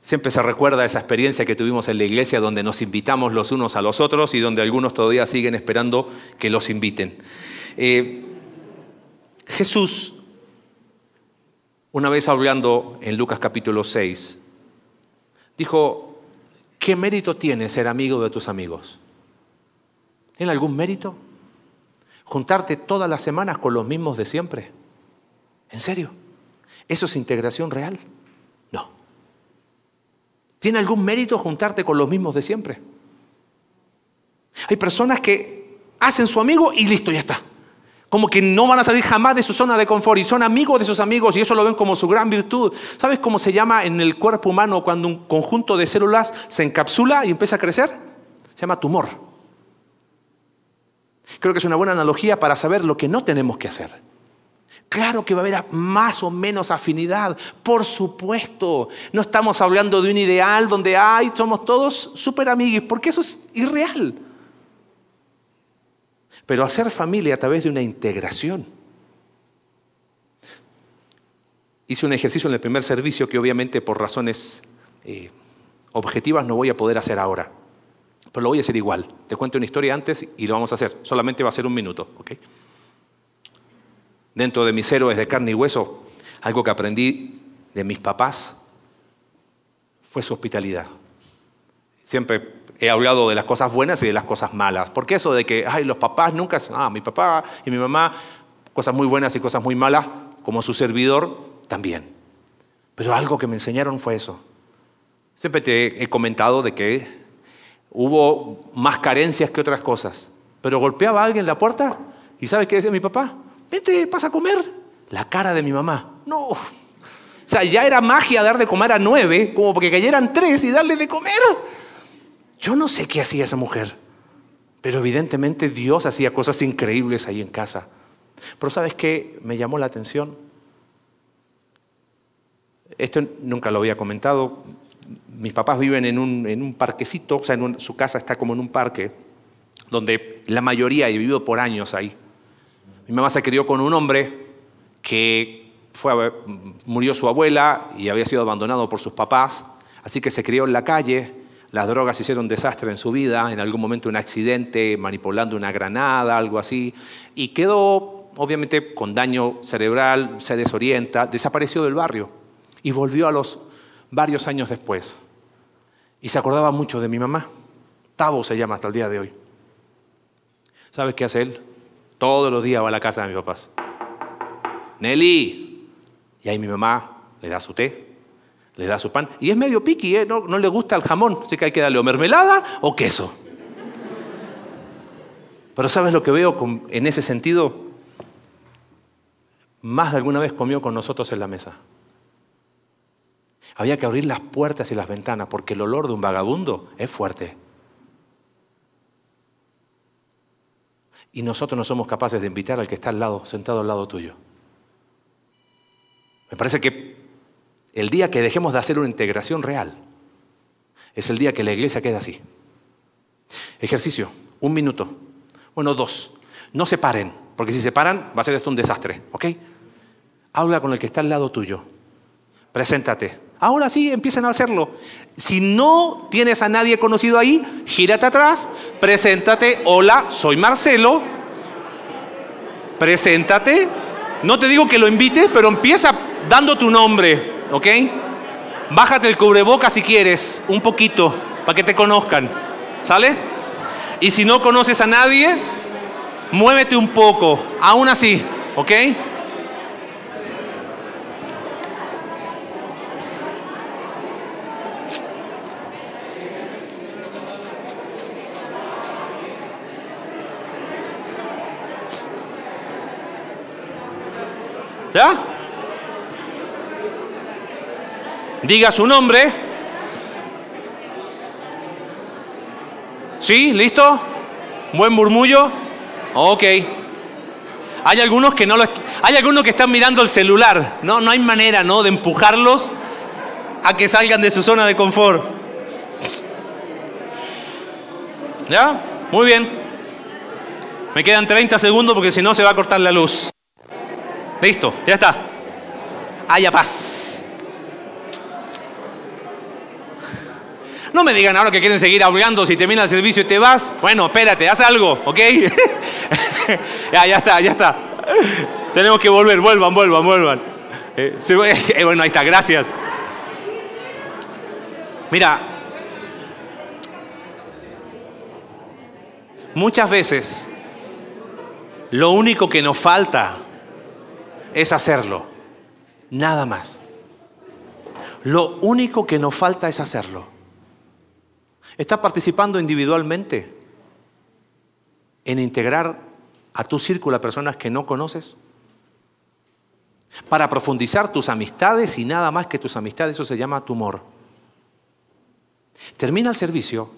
Siempre se recuerda esa experiencia que tuvimos en la iglesia donde nos invitamos los unos a los otros y donde algunos todavía siguen esperando que los inviten. Eh, Jesús, una vez hablando en Lucas capítulo 6, dijo, ¿qué mérito tiene ser amigo de tus amigos? ¿Tiene algún mérito? ¿Juntarte todas las semanas con los mismos de siempre? ¿En serio? ¿Eso es integración real? No. ¿Tiene algún mérito juntarte con los mismos de siempre? Hay personas que hacen su amigo y listo, ya está como que no van a salir jamás de su zona de confort y son amigos de sus amigos y eso lo ven como su gran virtud. ¿Sabes cómo se llama en el cuerpo humano cuando un conjunto de células se encapsula y empieza a crecer? Se llama tumor. Creo que es una buena analogía para saber lo que no tenemos que hacer. Claro que va a haber más o menos afinidad, por supuesto. No estamos hablando de un ideal donde ay, somos todos súper amigos, porque eso es irreal. Pero hacer familia a través de una integración. Hice un ejercicio en el primer servicio que obviamente por razones eh, objetivas no voy a poder hacer ahora. Pero lo voy a hacer igual. Te cuento una historia antes y lo vamos a hacer. Solamente va a ser un minuto. Dentro de mis héroes de carne y hueso, algo que aprendí de mis papás fue su hospitalidad. Siempre he hablado de las cosas buenas y de las cosas malas. Porque eso de que, ay, los papás nunca, ah, mi papá y mi mamá, cosas muy buenas y cosas muy malas, como su servidor también. Pero algo que me enseñaron fue eso. Siempre te he comentado de que hubo más carencias que otras cosas. Pero golpeaba a alguien la puerta y ¿sabes qué decía mi papá? Vete, pasa a comer. La cara de mi mamá. No. O sea, ya era magia dar de comer a nueve, como porque cayeran tres y darle de comer. Yo no sé qué hacía esa mujer, pero evidentemente Dios hacía cosas increíbles ahí en casa. Pero ¿sabes qué me llamó la atención? Esto nunca lo había comentado, mis papás viven en un, parquecito, o sea, su casa está como en un parque, donde la mayoría, he vivido por años ahí. Mi mamá se crió con un hombre que fue, murió su abuela y había sido abandonado por sus papás, así que se crió en la calle, las drogas hicieron desastre en su vida, en algún momento un accidente manipulando una granada, algo así, y quedó obviamente con daño cerebral, se desorienta, desapareció del barrio y volvió a los varios años después. Y se acordaba mucho de mi mamá. Tavo se llama hasta el día de hoy. ¿Sabes qué hace él? Todos los días va a la casa de mis papás. Nelly. Y ahí mi mamá le da su té, le da su pan. Y es medio piqui, ¿eh? no, no le gusta el jamón, así que hay que darle o mermelada o queso. Pero ¿sabes lo que veo en ese sentido? Más de alguna vez comió con nosotros en la mesa. Había que abrir las puertas y las ventanas porque el olor de un vagabundo es fuerte. Y nosotros no somos capaces de invitar al que está al lado, sentado al lado tuyo. Me parece que el día que dejemos de hacer una integración real es el día que la iglesia queda así. Ejercicio, un minuto. Bueno, dos. No se paren, porque si se paran va a ser esto un desastre, ¿ok? Habla con el que está al lado tuyo. Preséntate. Ahora sí, empiecen a hacerlo. Si no tienes a nadie conocido ahí, gírate atrás, preséntate, hola, soy Marcelo, preséntate. No te digo que lo invites, pero empieza dando tu nombre, ¿ok? Bájate el cubreboca si quieres, un poquito, para que te conozcan, ¿sale? Y si no conoces a nadie, muévete un poco, aún así, ¿ok? ¿Ya? Diga su nombre. ¿Sí? ¿Listo? ¿Buen murmullo? Ok. Hay algunos que no lo hay algunos que están mirando el celular. No, no hay manera, ¿no? de empujarlos a que salgan de su zona de confort. ¿Ya? Muy bien. Me quedan 30 segundos porque si no se va a cortar la luz. Listo, ya está. Haya paz. No me digan ahora que quieren seguir hablando si termina el servicio y te vas. Bueno, espérate, haz algo, ¿ok? [laughs] ya, ya está, ya está. Tenemos que volver, vuelvan, vuelvan, vuelvan. Eh, [laughs] eh, bueno, ahí está, gracias. Mira, muchas veces lo único que nos falta es hacerlo. Nada más. Lo único que nos falta es hacerlo. ¿Estás participando individualmente en integrar a tu círculo a personas que no conoces? Para profundizar tus amistades y nada más que tus amistades, eso se llama tumor. Termina el servicio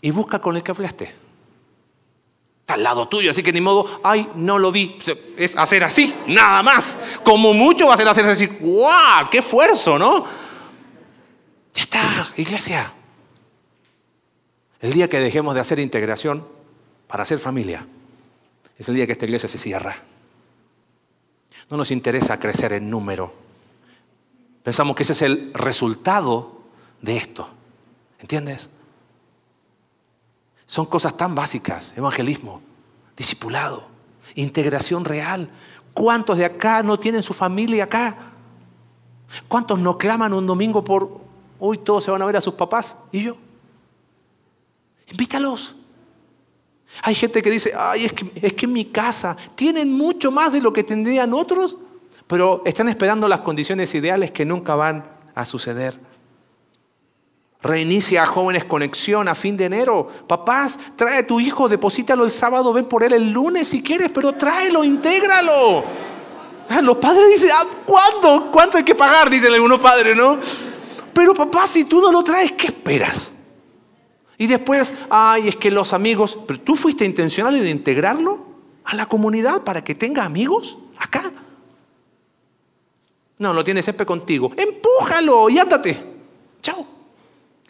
y busca con el que hablaste. Está al lado tuyo, así que ni modo, ay, no lo vi. Es hacer así, nada más. Como mucho va a ser hacer así, ¡guau! ¡Qué esfuerzo, ¿no? Ya está, iglesia. El día que dejemos de hacer integración para hacer familia, es el día que esta iglesia se cierra. No nos interesa crecer en número. Pensamos que ese es el resultado de esto. ¿Entiendes? Son cosas tan básicas. Evangelismo, discipulado, integración real. ¿Cuántos de acá no tienen su familia acá? ¿Cuántos no claman un domingo por hoy todos se van a ver a sus papás y yo? Invítalos. Hay gente que dice, ay, es que, es que en mi casa tienen mucho más de lo que tendrían otros, pero están esperando las condiciones ideales que nunca van a suceder. Reinicia a jóvenes conexión a fin de enero. Papás, trae a tu hijo, deposítalo el sábado, ven por él el lunes si quieres, pero tráelo, intégralo. Ah, los padres dicen, ah, ¿cuándo? ¿Cuánto hay que pagar? Dicen algunos padres, ¿no? Pero papá, si tú no lo traes, ¿qué esperas? Y después, ay, es que los amigos, pero tú fuiste intencional en integrarlo a la comunidad para que tenga amigos acá. No, lo tiene siempre contigo. Empújalo y ándate. Chao.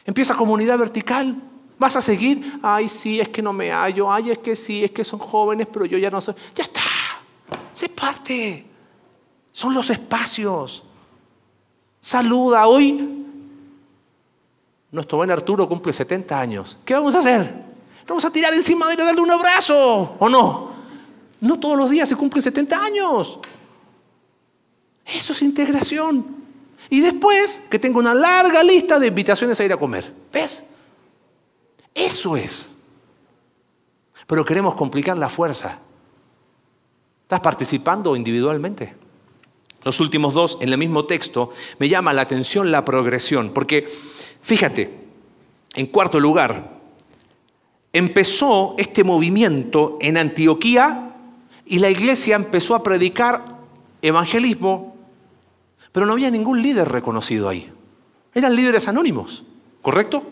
Empieza comunidad vertical. Vas a seguir. Ay, sí, es que no me hallo. Ay, es que sí, es que son jóvenes, pero yo ya no soy. Ya está. Se parte. Son los espacios. Saluda. Hoy nuestro buen Arturo cumple 70 años. ¿Qué vamos a hacer? Vamos a tirar encima de él y darle un abrazo. ¿O no? No todos los días se cumplen 70 años. Eso es integración. Y después que tengo una larga lista de invitaciones a ir a comer. ¿Ves? Eso es. Pero queremos complicar la fuerza. ¿Estás participando individualmente? Los últimos dos, en el mismo texto, me llama la atención la progresión, porque fíjate, en cuarto lugar, empezó este movimiento en Antioquía y la iglesia empezó a predicar evangelismo, pero no había ningún líder reconocido ahí. Eran líderes anónimos, ¿correcto?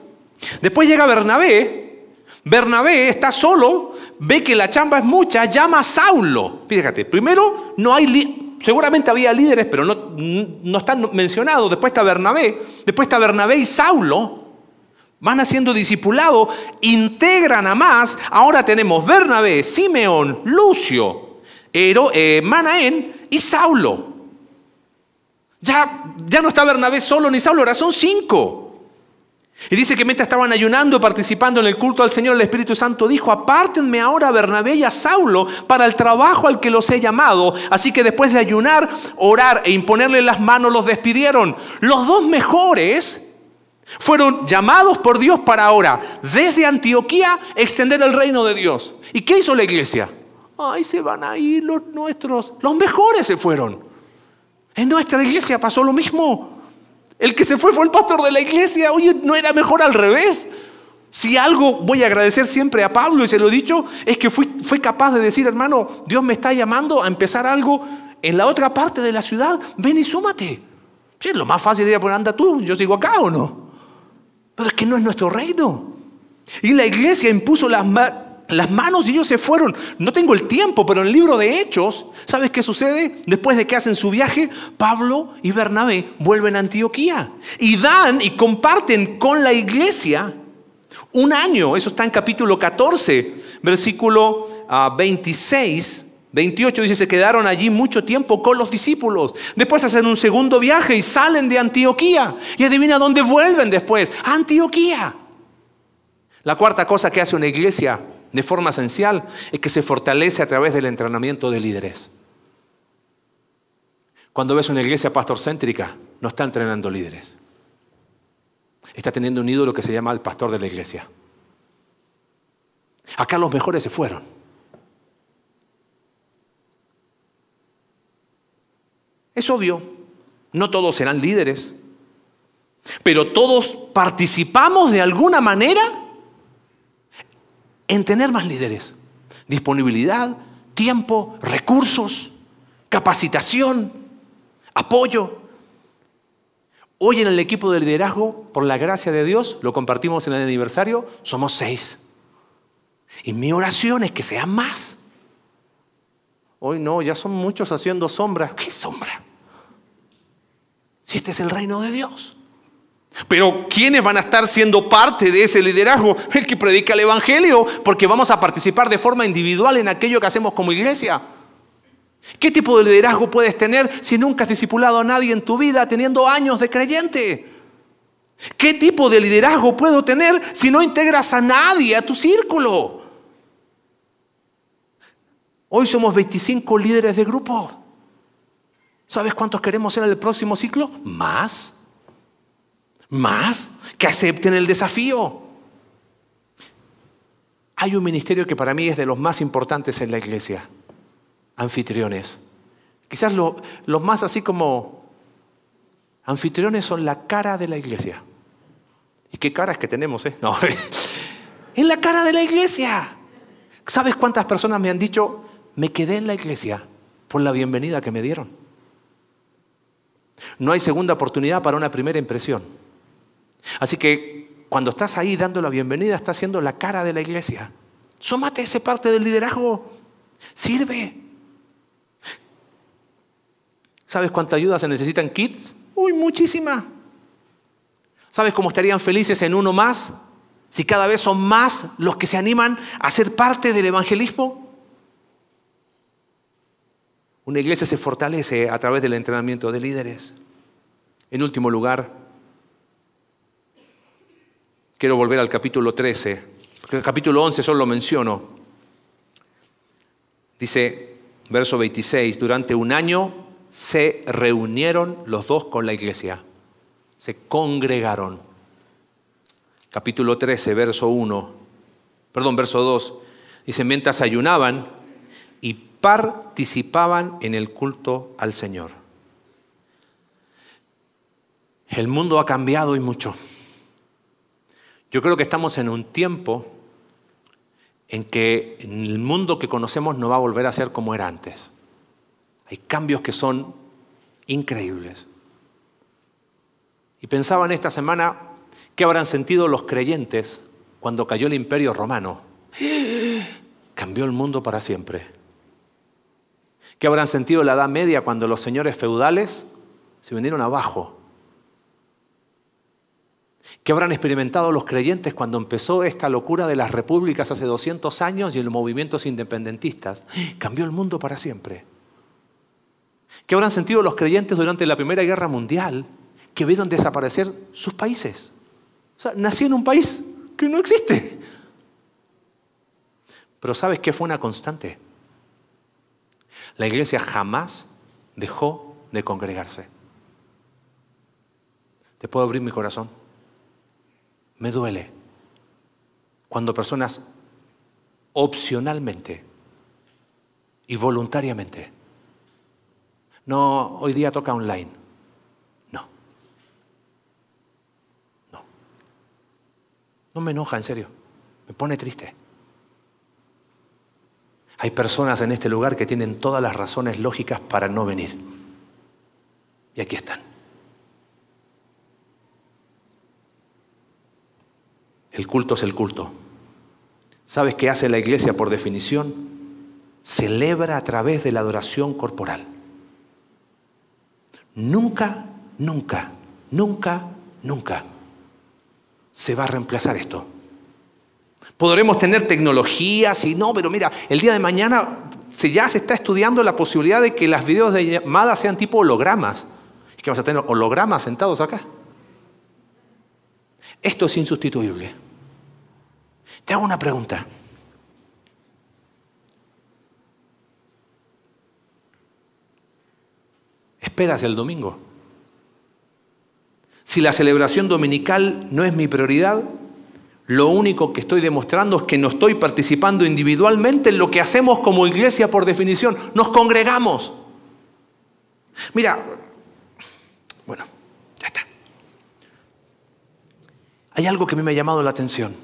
Después llega Bernabé, Bernabé está solo, ve que la chamba es mucha, llama a Saulo. Fíjate, primero no hay seguramente había líderes, pero no, no están mencionados. Después está Bernabé, después está Bernabé y Saulo. Van haciendo discipulado, integran a más. Ahora tenemos Bernabé, Simeón, Lucio, eh, Manaén y Saulo. Ya, ya no está Bernabé solo ni Saulo, ahora son cinco. Y dice que mientras estaban ayunando y participando en el culto al Señor, el Espíritu Santo dijo, apártenme ahora a Bernabé y a Saulo para el trabajo al que los he llamado. Así que después de ayunar, orar e imponerle las manos, los despidieron. Los dos mejores fueron llamados por Dios para ahora, desde Antioquía, extender el reino de Dios. ¿Y qué hizo la iglesia? Ay, se van a ir los nuestros. Los mejores se fueron. En nuestra iglesia pasó lo mismo. El que se fue fue el pastor de la iglesia. Oye, ¿no era mejor al revés? Si algo voy a agradecer siempre a Pablo, y se lo he dicho, es que fue, fue capaz de decir, hermano, Dios me está llamando a empezar algo en la otra parte de la ciudad. Ven y súmate. Sí, lo más fácil sería poner, anda tú, yo sigo acá o no. Pero es que no es nuestro reino. Y la iglesia impuso las, las manos y ellos se fueron. No tengo el tiempo, pero en el libro de Hechos, ¿sabes qué sucede? Después de que hacen su viaje, Pablo y Bernabé vuelven a Antioquía y dan y comparten con la iglesia un año. Eso está en capítulo 14, versículo 26. Ah, 28 dice, se quedaron allí mucho tiempo con los discípulos. Después hacen un segundo viaje y salen de Antioquía. Y adivina dónde vuelven después. Antioquía. La cuarta cosa que hace una iglesia de forma esencial es que se fortalece a través del entrenamiento de líderes. Cuando ves una iglesia pastorcéntrica, no está entrenando líderes. Está teniendo un ídolo que se llama el pastor de la iglesia. Acá los mejores se fueron. Es obvio, no todos serán líderes, pero todos participamos de alguna manera en tener más líderes. Disponibilidad, tiempo, recursos, capacitación, apoyo. Hoy en el equipo de liderazgo, por la gracia de Dios, lo compartimos en el aniversario, somos seis. Y mi oración es que sean más. Hoy no, ya son muchos haciendo sombra. ¿Qué sombra? Si este es el reino de Dios. Pero ¿quiénes van a estar siendo parte de ese liderazgo? El que predica el Evangelio, porque vamos a participar de forma individual en aquello que hacemos como iglesia. ¿Qué tipo de liderazgo puedes tener si nunca has discipulado a nadie en tu vida teniendo años de creyente? ¿Qué tipo de liderazgo puedo tener si no integras a nadie a tu círculo? Hoy somos 25 líderes de grupo. ¿Sabes cuántos queremos ser en el próximo ciclo? Más. Más. Que acepten el desafío. Hay un ministerio que para mí es de los más importantes en la iglesia. Anfitriones. Quizás los más así como anfitriones son la cara de la iglesia. ¿Y qué caras que tenemos, eh? No. [laughs] en la cara de la iglesia. ¿Sabes cuántas personas me han dicho, me quedé en la iglesia por la bienvenida que me dieron? No hay segunda oportunidad para una primera impresión. Así que cuando estás ahí dando la bienvenida, estás haciendo la cara de la iglesia. Sómate ese parte del liderazgo. Sirve. ¿Sabes cuánta ayuda se necesitan kids? Uy, muchísima. ¿Sabes cómo estarían felices en uno más? Si cada vez son más los que se animan a ser parte del evangelismo. Una iglesia se fortalece a través del entrenamiento de líderes. En último lugar, quiero volver al capítulo 13, porque el capítulo 11 solo lo menciono. Dice, verso 26, durante un año se reunieron los dos con la iglesia se congregaron. Capítulo 13, verso 1, perdón, verso 2, dice, mientras ayunaban y participaban en el culto al Señor. El mundo ha cambiado y mucho. Yo creo que estamos en un tiempo en que el mundo que conocemos no va a volver a ser como era antes. Hay cambios que son increíbles. Y pensaba en esta semana qué habrán sentido los creyentes cuando cayó el imperio romano. [gasps] Cambió el mundo para siempre. ¿Qué habrán sentido la Edad Media cuando los señores feudales se vinieron abajo? ¿Qué habrán experimentado los creyentes cuando empezó esta locura de las repúblicas hace 200 años y los movimientos independentistas? Cambió el mundo para siempre. ¿Qué habrán sentido los creyentes durante la Primera Guerra Mundial que vieron desaparecer sus países. O sea, nací en un país que no existe. Pero ¿sabes qué fue una constante? La iglesia jamás dejó de congregarse. ¿Te puedo abrir mi corazón? Me duele cuando personas opcionalmente y voluntariamente, no, hoy día toca online, No me enoja, en serio. Me pone triste. Hay personas en este lugar que tienen todas las razones lógicas para no venir. Y aquí están. El culto es el culto. ¿Sabes qué hace la iglesia por definición? Celebra a través de la adoración corporal. Nunca, nunca, nunca, nunca se va a reemplazar esto. Podremos tener tecnologías y no, pero mira, el día de mañana ya se está estudiando la posibilidad de que las videos de llamada sean tipo hologramas. Es que vamos a tener hologramas sentados acá. Esto es insustituible. Te hago una pregunta. ¿Esperas el domingo? Si la celebración dominical no es mi prioridad, lo único que estoy demostrando es que no estoy participando individualmente en lo que hacemos como iglesia por definición. Nos congregamos. Mira, bueno, ya está. Hay algo que a mí me ha llamado la atención.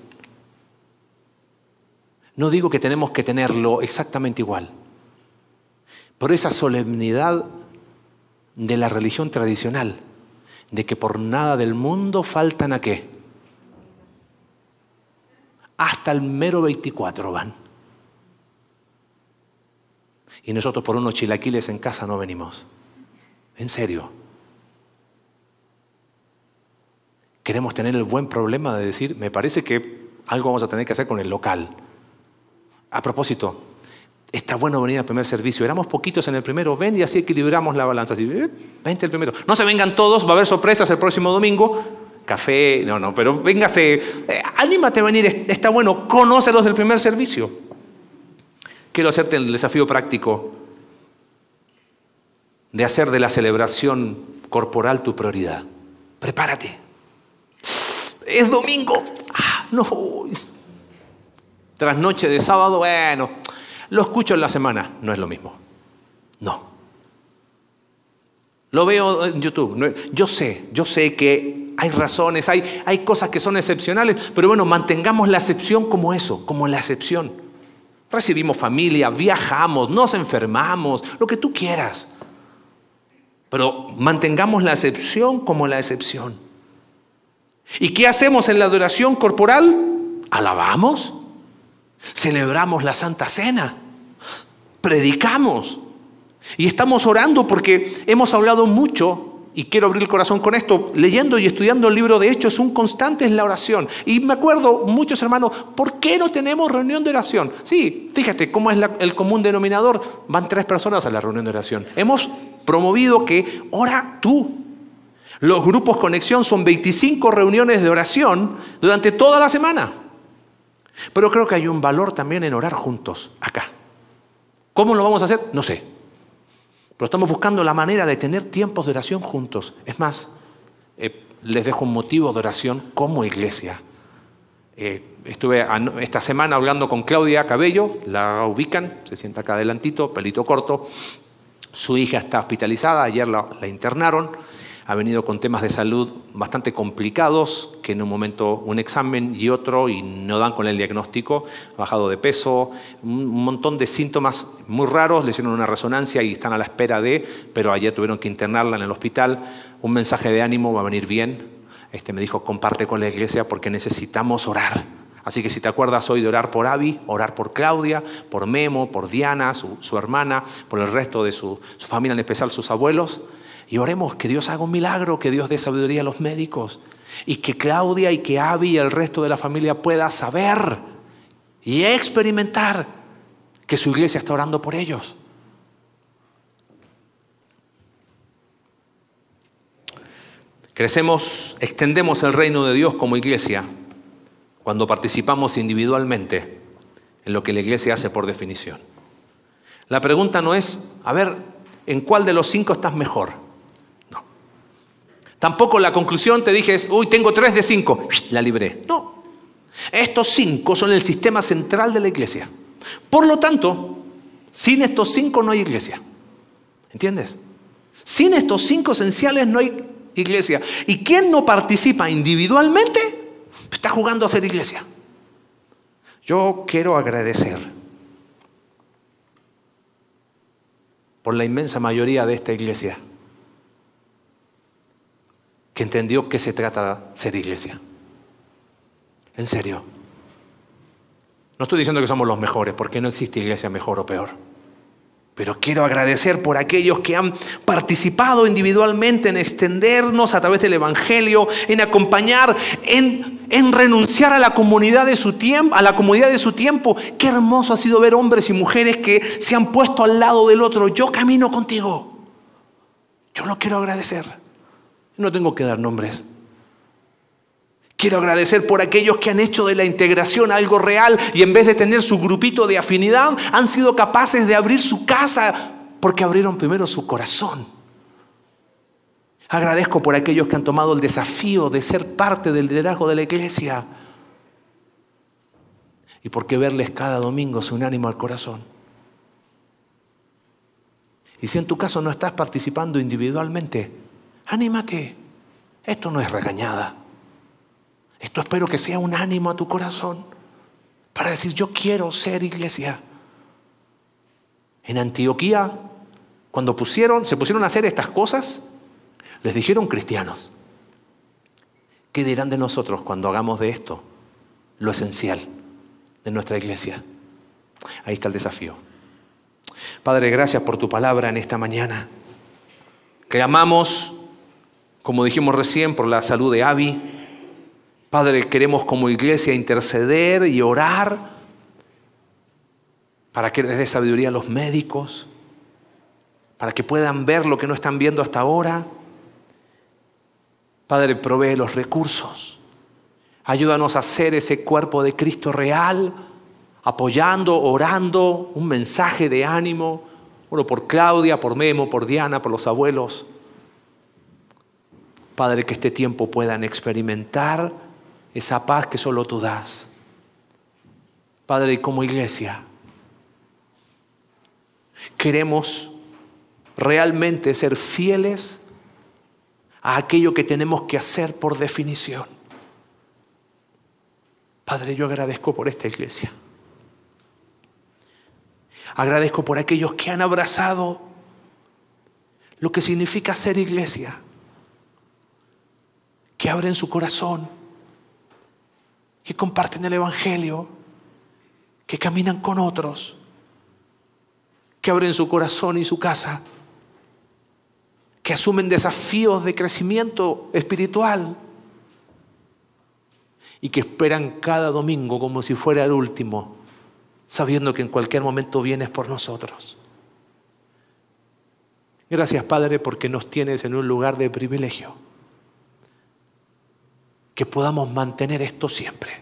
No digo que tenemos que tenerlo exactamente igual, pero esa solemnidad de la religión tradicional de que por nada del mundo faltan a qué? Hasta el mero 24 van. Y nosotros por unos chilaquiles en casa no venimos. En serio. Queremos tener el buen problema de decir, me parece que algo vamos a tener que hacer con el local. A propósito, está bueno venir al primer servicio. Éramos poquitos en el primero, ven y así equilibramos la balanza. Así, eh, vente el primero. No se vengan todos, va a haber sorpresas el próximo domingo. Café, no, no, pero véngase, eh, anímate a venir, está bueno, conócelos del primer servicio. Quiero hacerte el desafío práctico de hacer de la celebración corporal tu prioridad. Prepárate. Es domingo. Ah, no. Tras noche de sábado, bueno, lo escucho en la semana. No es lo mismo. No. Lo veo en YouTube. Yo sé, yo sé que hay razones, hay, hay cosas que son excepcionales, pero bueno, mantengamos la excepción como eso, como la excepción. Recibimos familia, viajamos, nos enfermamos, lo que tú quieras. Pero mantengamos la excepción como la excepción. ¿Y qué hacemos en la adoración corporal? Alabamos, celebramos la Santa Cena, predicamos y estamos orando porque hemos hablado mucho y quiero abrir el corazón con esto, leyendo y estudiando el libro de Hechos, un constante es la oración. Y me acuerdo, muchos hermanos, ¿por qué no tenemos reunión de oración? Sí, fíjate cómo es el común denominador. Van tres personas a la reunión de oración. Hemos promovido que ora tú. Los grupos conexión son 25 reuniones de oración durante toda la semana. Pero creo que hay un valor también en orar juntos acá. ¿Cómo lo vamos a hacer? No sé. Pero estamos buscando la manera de tener tiempos de oración juntos. Es más, eh, les dejo un motivo de oración como iglesia. Eh, estuve esta semana hablando con Claudia Cabello, la ubican, se sienta acá adelantito, pelito corto. Su hija está hospitalizada, ayer la internaron ha venido con temas de salud bastante complicados, que en un momento un examen y otro y no dan con el diagnóstico, bajado de peso, un montón de síntomas muy raros, le hicieron una resonancia y están a la espera de, pero ayer tuvieron que internarla en el hospital, un mensaje de ánimo, va a venir bien, este me dijo comparte con la iglesia porque necesitamos orar. Así que si te acuerdas hoy de orar por Abby, orar por Claudia, por Memo, por Diana, su, hermana, por el resto de su familia, en especial sus abuelos, y oremos que Dios haga un milagro, que Dios dé sabiduría a los médicos y que Claudia y que Abby y el resto de la familia pueda saber y experimentar que su iglesia está orando por ellos. Crecemos, extendemos el reino de Dios como iglesia cuando participamos individualmente en lo que la iglesia hace por definición. La pregunta no es, a ver, ¿en cuál de los cinco estás mejor? Tampoco la conclusión te dije uy, tengo tres de cinco, [laughs] la libré. No. Estos cinco son el sistema central de la iglesia. Por lo tanto, sin estos cinco no hay iglesia. ¿Entiendes? Sin estos cinco esenciales no hay iglesia. Y quien no participa individualmente está jugando a ser iglesia. Yo quiero agradecer por la inmensa mayoría de esta iglesia que entendió que se trata de ser iglesia. En serio. No estoy diciendo que somos los mejores, porque no existe iglesia mejor o peor. Pero quiero agradecer por aquellos que han participado individualmente en extendernos a través del Evangelio, en acompañar, en, en, renunciar a la comunidad de su tiempo, a la comunidad de su tiempo. Qué hermoso ha sido ver hombres y mujeres que se han puesto al lado del otro. Yo camino contigo. Yo lo quiero agradecer. No tengo que dar nombres. Quiero agradecer por aquellos que han hecho de la integración algo real y en vez de tener su grupito de afinidad, han sido capaces de abrir su casa porque abrieron primero su corazón. Agradezco por aquellos que han tomado el desafío de ser parte del liderazgo de la iglesia y porque verles cada domingo es un ánimo al corazón. Y si en tu caso no estás participando individualmente, Anímate. Esto no es regañada. Esto espero que sea un ánimo a tu corazón para decir, yo quiero ser iglesia. En Antioquía, cuando pusieron, se pusieron a hacer estas cosas, les dijeron cristianos, ¿qué dirán de nosotros cuando hagamos de esto lo esencial? de nuestra iglesia. Ahí está el desafío. Padre, gracias por tu palabra en esta mañana. Clamamos, como dijimos recién, por la salud de Abby. Padre, queremos como iglesia interceder y orar para que les dé sabiduría a los médicos, para que puedan ver lo que no están viendo hasta ahora. Padre, provee los recursos. Ayúdanos a hacer ese cuerpo de Cristo real, apoyando, orando, un mensaje de ánimo. Oro por Claudia, por Memo, por Diana, por los abuelos. Padre, que este tiempo puedan experimentar esa paz que solo tú das. Padre, y como iglesia, queremos realmente ser fieles a aquello que tenemos que hacer por definición. Padre, yo agradezco por esta iglesia. Agradezco por aquellos que han abrazado lo que significa ser iglesia, que abren su corazón, que comparten el Evangelio, que caminan con otros, que abren su corazón y su casa que asumen desafíos de crecimiento espiritual y que esperan cada domingo como si fuera el último, sabiendo que en cualquier momento vienes por nosotros. Gracias Padre porque nos tienes en un lugar de privilegio, que podamos mantener esto siempre.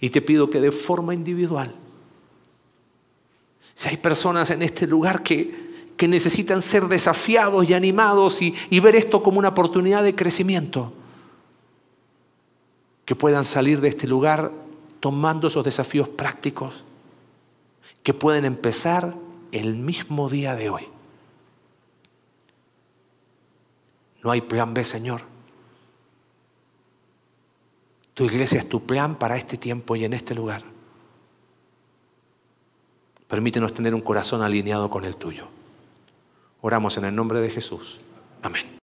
Y te pido que de forma individual, si hay personas en este lugar que que necesitan ser desafiados y animados y, y ver esto como una oportunidad de crecimiento. Que puedan salir de este lugar tomando esos desafíos prácticos, que pueden empezar el mismo día de hoy. No hay plan B, Señor. Tu iglesia es tu plan para este tiempo y en este lugar. Permítenos tener un corazón alineado con el tuyo. Oramos en el nombre de Jesús. Amén.